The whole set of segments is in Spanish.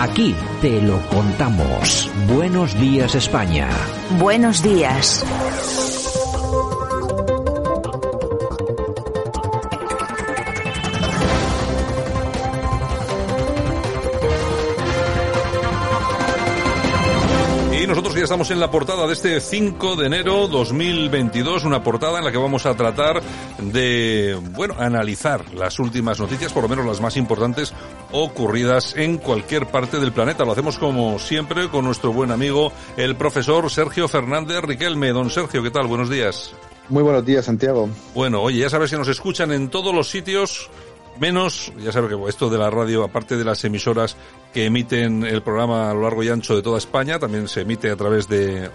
Aquí te lo contamos. Buenos días España. Buenos días. nosotros ya estamos en la portada de este 5 de enero 2022, una portada en la que vamos a tratar de, bueno, analizar las últimas noticias, por lo menos las más importantes ocurridas en cualquier parte del planeta. Lo hacemos como siempre con nuestro buen amigo, el profesor Sergio Fernández Riquelme. Don Sergio, ¿qué tal? Buenos días. Muy buenos días, Santiago. Bueno, oye, ya sabes que nos escuchan en todos los sitios menos, ya sabes que esto de la radio, aparte de las emisoras que emiten el programa a lo largo y ancho de toda España, también se emite a través de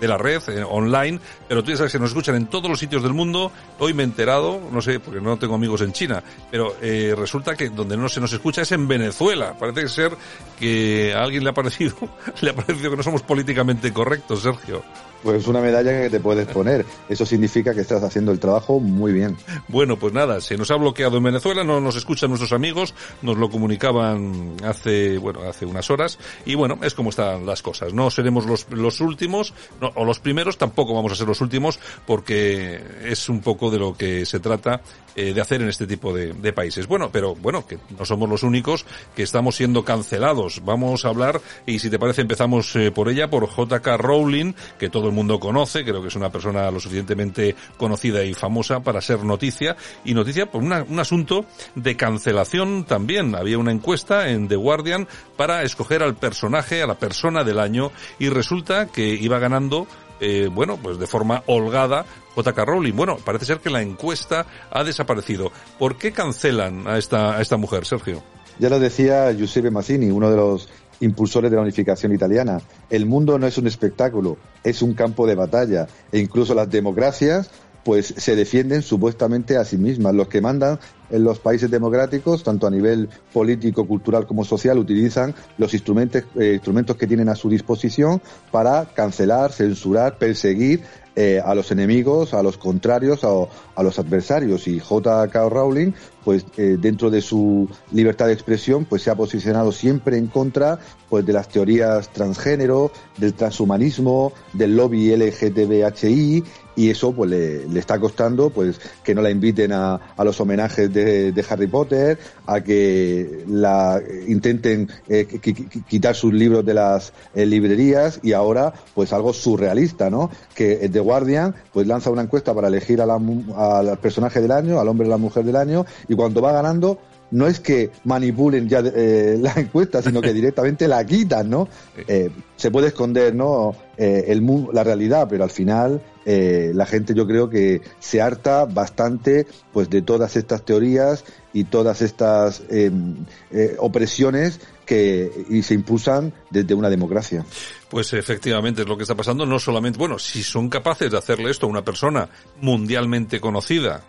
de la red, eh, online, pero tú ya sabes que nos escuchan en todos los sitios del mundo. Hoy me he enterado, no sé, porque no tengo amigos en China, pero eh, resulta que donde no se nos escucha es en Venezuela. Parece ser que a alguien le ha parecido, le ha parecido que no somos políticamente correctos, Sergio. Pues una medalla que te puedes poner. Eso significa que estás haciendo el trabajo muy bien. Bueno, pues nada, se nos ha bloqueado en Venezuela, no nos escuchan nuestros amigos, nos lo comunicaban hace, bueno, hace unas horas, y bueno, es como están las cosas. No seremos los, los últimos, o los primeros, tampoco vamos a ser los últimos, porque es un poco de lo que se trata eh, de hacer en este tipo de, países. Bueno, pero bueno, que no somos los únicos que estamos siendo cancelados. Vamos a hablar, y si te parece empezamos eh, por ella, por JK Rowling, que todo el mundo conoce, creo que es una persona lo suficientemente conocida y famosa para ser noticia, y noticia por una, un asunto de cancelación también. Había una encuesta en The Guardian para escoger al personaje, a la persona del año, y resulta que iba ganando eh, bueno, pues de forma holgada J.K. Rowling. Bueno, parece ser que la encuesta ha desaparecido. ¿Por qué cancelan a esta, a esta mujer, Sergio? Ya lo decía Giuseppe Mazzini, uno de los impulsores de la unificación italiana. El mundo no es un espectáculo, es un campo de batalla e incluso las democracias pues se defienden supuestamente a sí mismas. Los que mandan en los países democráticos, tanto a nivel político, cultural como social, utilizan los instrumentos, eh, instrumentos que tienen a su disposición para cancelar, censurar, perseguir eh, a los enemigos, a los contrarios, a, a los adversarios. Y J.K. Rowling, pues eh, dentro de su libertad de expresión, pues se ha posicionado siempre en contra pues de las teorías transgénero, del transhumanismo, del lobby LGTBHI y eso pues le, le, está costando pues que no la inviten a, a los homenajes de, de, Harry Potter, a que la intenten eh, quitar sus libros de las librerías y ahora pues algo surrealista, ¿no? Que The Guardian pues lanza una encuesta para elegir a al personaje del año, al hombre o la mujer del año y cuando va ganando no es que manipulen ya eh, la encuesta, sino que directamente la quitan, ¿no? Eh, se puede esconder, ¿no? Eh, el, la realidad, pero al final eh, la gente yo creo que se harta bastante, pues, de todas estas teorías y todas estas em, eh, opresiones que y se impulsan desde una democracia. Pues efectivamente es lo que está pasando, no solamente, bueno, si son capaces de hacerle esto a una persona mundialmente conocida.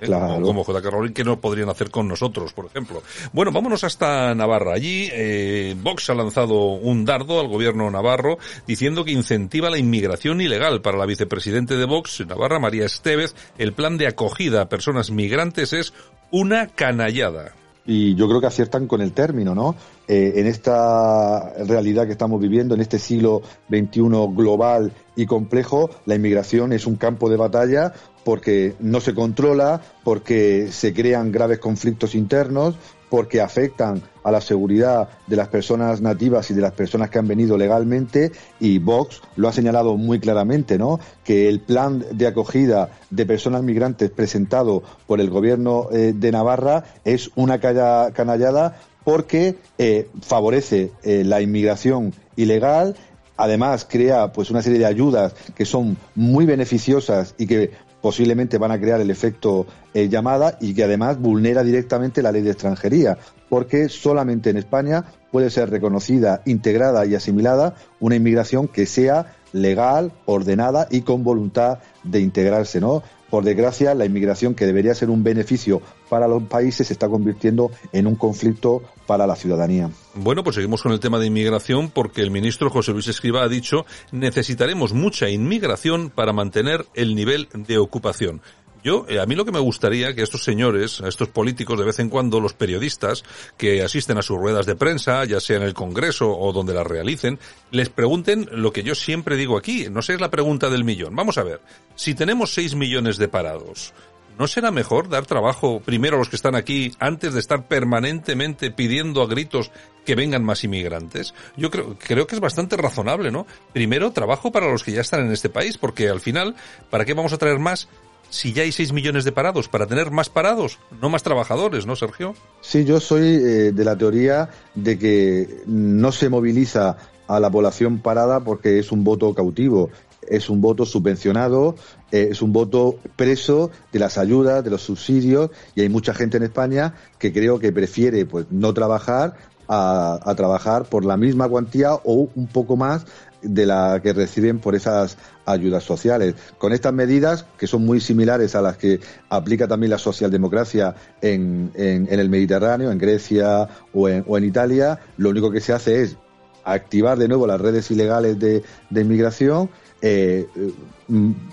Claro. como J.K. Rowling, que no podrían hacer con nosotros, por ejemplo. Bueno, vámonos hasta Navarra. Allí eh, Vox ha lanzado un dardo al gobierno navarro diciendo que incentiva la inmigración ilegal. Para la vicepresidente de Vox, Navarra, María Estevez, el plan de acogida a personas migrantes es una canallada y yo creo que aciertan con el término, ¿no? Eh, en esta realidad que estamos viviendo, en este siglo XXI global y complejo, la inmigración es un campo de batalla porque no se controla, porque se crean graves conflictos internos, porque afectan a la seguridad de las personas nativas y de las personas que han venido legalmente y Vox lo ha señalado muy claramente, ¿no? Que el plan de acogida de personas migrantes presentado por el gobierno eh, de Navarra es una canallada porque eh, favorece eh, la inmigración ilegal además crea pues una serie de ayudas que son muy beneficiosas y que posiblemente van a crear el efecto eh, llamada y que además vulnera directamente la ley de extranjería, porque solamente en España puede ser reconocida, integrada y asimilada una inmigración que sea legal, ordenada y con voluntad de integrarse, ¿no? Por desgracia, la inmigración que debería ser un beneficio para los países se está convirtiendo en un conflicto para la ciudadanía. Bueno, pues seguimos con el tema de inmigración porque el ministro José Luis Escriba ha dicho necesitaremos mucha inmigración para mantener el nivel de ocupación. Yo, eh, a mí lo que me gustaría que estos señores, a estos políticos, de vez en cuando, los periodistas que asisten a sus ruedas de prensa, ya sea en el Congreso o donde las realicen, les pregunten lo que yo siempre digo aquí. No sé, es la pregunta del millón. Vamos a ver. Si tenemos 6 millones de parados, ¿no será mejor dar trabajo primero a los que están aquí antes de estar permanentemente pidiendo a gritos que vengan más inmigrantes? Yo creo, creo que es bastante razonable, ¿no? Primero trabajo para los que ya están en este país, porque al final, ¿para qué vamos a traer más si ya hay 6 millones de parados, para tener más parados, no más trabajadores, ¿no, Sergio? Sí, yo soy eh, de la teoría de que no se moviliza a la población parada porque es un voto cautivo, es un voto subvencionado, eh, es un voto preso de las ayudas, de los subsidios, y hay mucha gente en España que creo que prefiere pues no trabajar a, trabajar por la misma cuantía o un poco más de la que reciben por esas ayudas sociales. Con estas medidas, que son muy similares a las que aplica también la socialdemocracia en, en, en el Mediterráneo, en Grecia o en, o en, Italia, lo único que se hace es activar de nuevo las redes ilegales de, de inmigración, eh,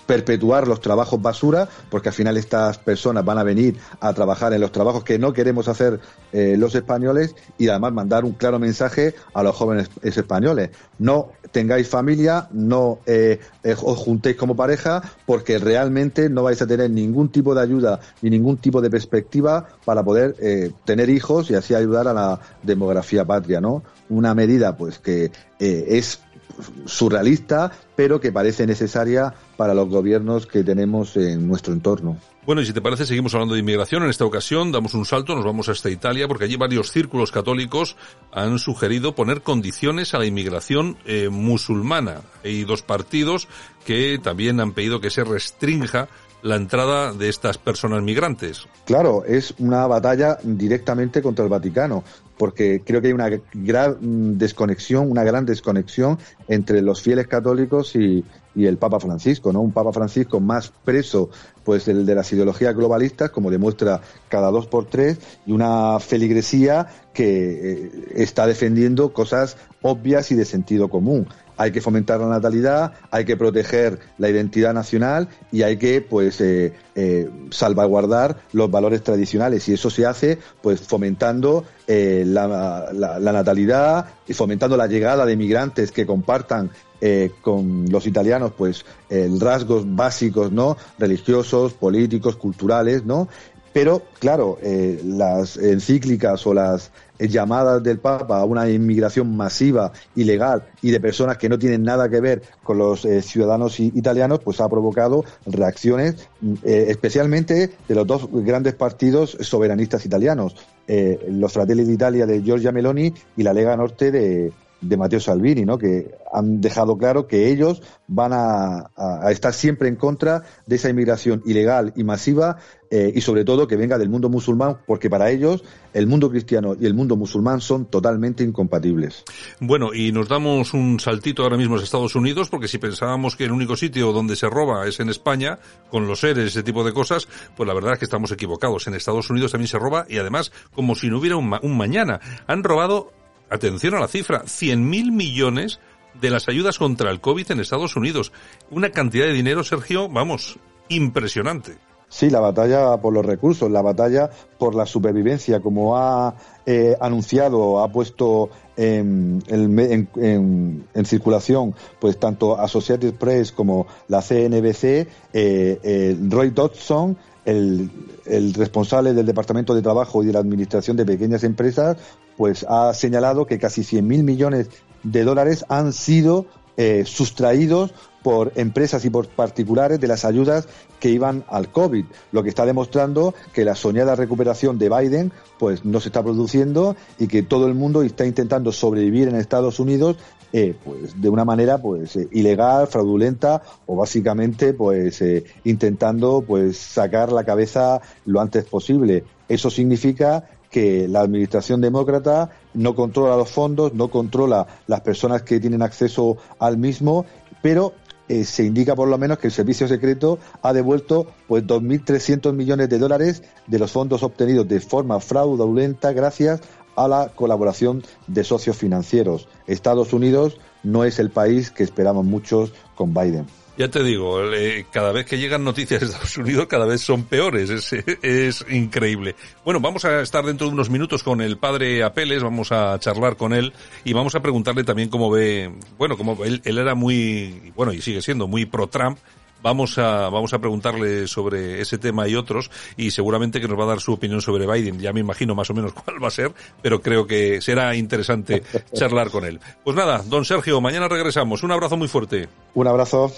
perpetuar los trabajos basura, porque al final estas personas van a venir a trabajar en los trabajos que no queremos hacer eh, los españoles y además mandar un claro mensaje a los jóvenes españoles. No tengáis familia, no eh, os juntéis como pareja, porque realmente no vais a tener ningún tipo de ayuda ni ningún tipo de perspectiva para poder tener hijos y así ayudar a la demografía patria, ¿no? Una medida, pues, que es surrealista, pero que parece necesaria para los gobiernos que tenemos en nuestro entorno. Bueno, y si te parece, seguimos hablando de inmigración. En esta ocasión damos un salto, nos vamos hasta Italia, porque allí varios círculos católicos han sugerido poner condiciones a la inmigración eh, musulmana. Hay dos partidos que también han pedido que se restrinja la entrada de estas personas migrantes. Claro, es una batalla directamente contra el Vaticano, porque creo que hay una gran desconexión, una gran desconexión entre los fieles católicos y, el Papa Francisco, ¿no? Un Papa Francisco más preso, pues, el de las ideologías globalistas, como demuestra cada dos por tres, y una feligresía que eh, está defendiendo cosas obvias y de sentido común hay que fomentar la natalidad, hay que proteger la identidad nacional y hay que pues eh, eh, salvaguardar los valores tradicionales. Y eso se hace pues fomentando eh, la, la, natalidad y fomentando la llegada de migrantes que compartan con los italianos pues rasgos básicos no religiosos políticos culturales no pero claro eh, las encíclicas o las llamadas del Papa a una inmigración masiva, ilegal y de personas que no tienen nada que ver con los eh, ciudadanos italianos, pues ha provocado reacciones eh, especialmente de los dos grandes partidos soberanistas italianos, eh, los Fratelli d'Italia de Giorgia Meloni y la Lega Norte de, de Matteo Salvini, ¿no? que han dejado claro que ellos van a, estar siempre en contra de esa inmigración ilegal y masiva eh, y sobre todo que venga del mundo musulmán, porque para ellos el mundo cristiano y el mundo musulmán son totalmente incompatibles. Bueno, y nos damos un saltito ahora mismo a Estados Unidos, porque si pensábamos que el único sitio donde se roba es en España, con los seres, ese tipo de cosas, pues la verdad es que estamos equivocados. En Estados Unidos también se roba y además como si no hubiera un, ma un mañana. Han robado atención a la cifra, 100.000 millones de las ayudas contra el COVID en Estados Unidos. Una cantidad de dinero, Sergio, vamos, impresionante. Sí, la batalla por los recursos, la batalla por la supervivencia, como ha eh, anunciado, ha puesto en, circulación, pues tanto Associated Press como la CNBC, eh, eh, Roy Dodson, el, responsable del Departamento de Trabajo y de la Administración de Pequeñas Empresas, pues ha señalado que casi 100.000 millones de dólares han sido eh, sustraídos por empresas y por particulares de las ayudas que iban al COVID, lo que está demostrando que la soñada recuperación de Biden pues no se está produciendo y que todo el mundo está intentando sobrevivir en Estados Unidos eh, pues de una manera pues eh, ilegal, fraudulenta o básicamente pues intentando pues sacar la cabeza lo antes posible. Eso significa que la administración demócrata no controla los fondos, no controla las personas que tienen acceso al mismo, pero eh, se indica por lo menos que el servicio secreto ha devuelto pues 2.300 millones de dólares de los fondos obtenidos de forma fraudulenta gracias a la colaboración de socios financieros. Estados Unidos no es el país que esperamos muchos con Biden. Ya te digo, eh, cada vez que llegan noticias de Estados Unidos, cada vez son peores. Es, es, increíble. Bueno, vamos a estar dentro de unos minutos con el padre Apeles, vamos a charlar con él y vamos a preguntarle también cómo ve, bueno, como él, él era muy, bueno, y sigue siendo muy pro-Trump, Vamos a, vamos a preguntarle sobre ese tema y otros y seguramente que nos va a dar su opinión sobre Biden. Ya me imagino más o menos cuál va a ser, pero creo que será interesante charlar con él. Pues nada, don Sergio, mañana regresamos. Un abrazo muy fuerte. Un abrazo.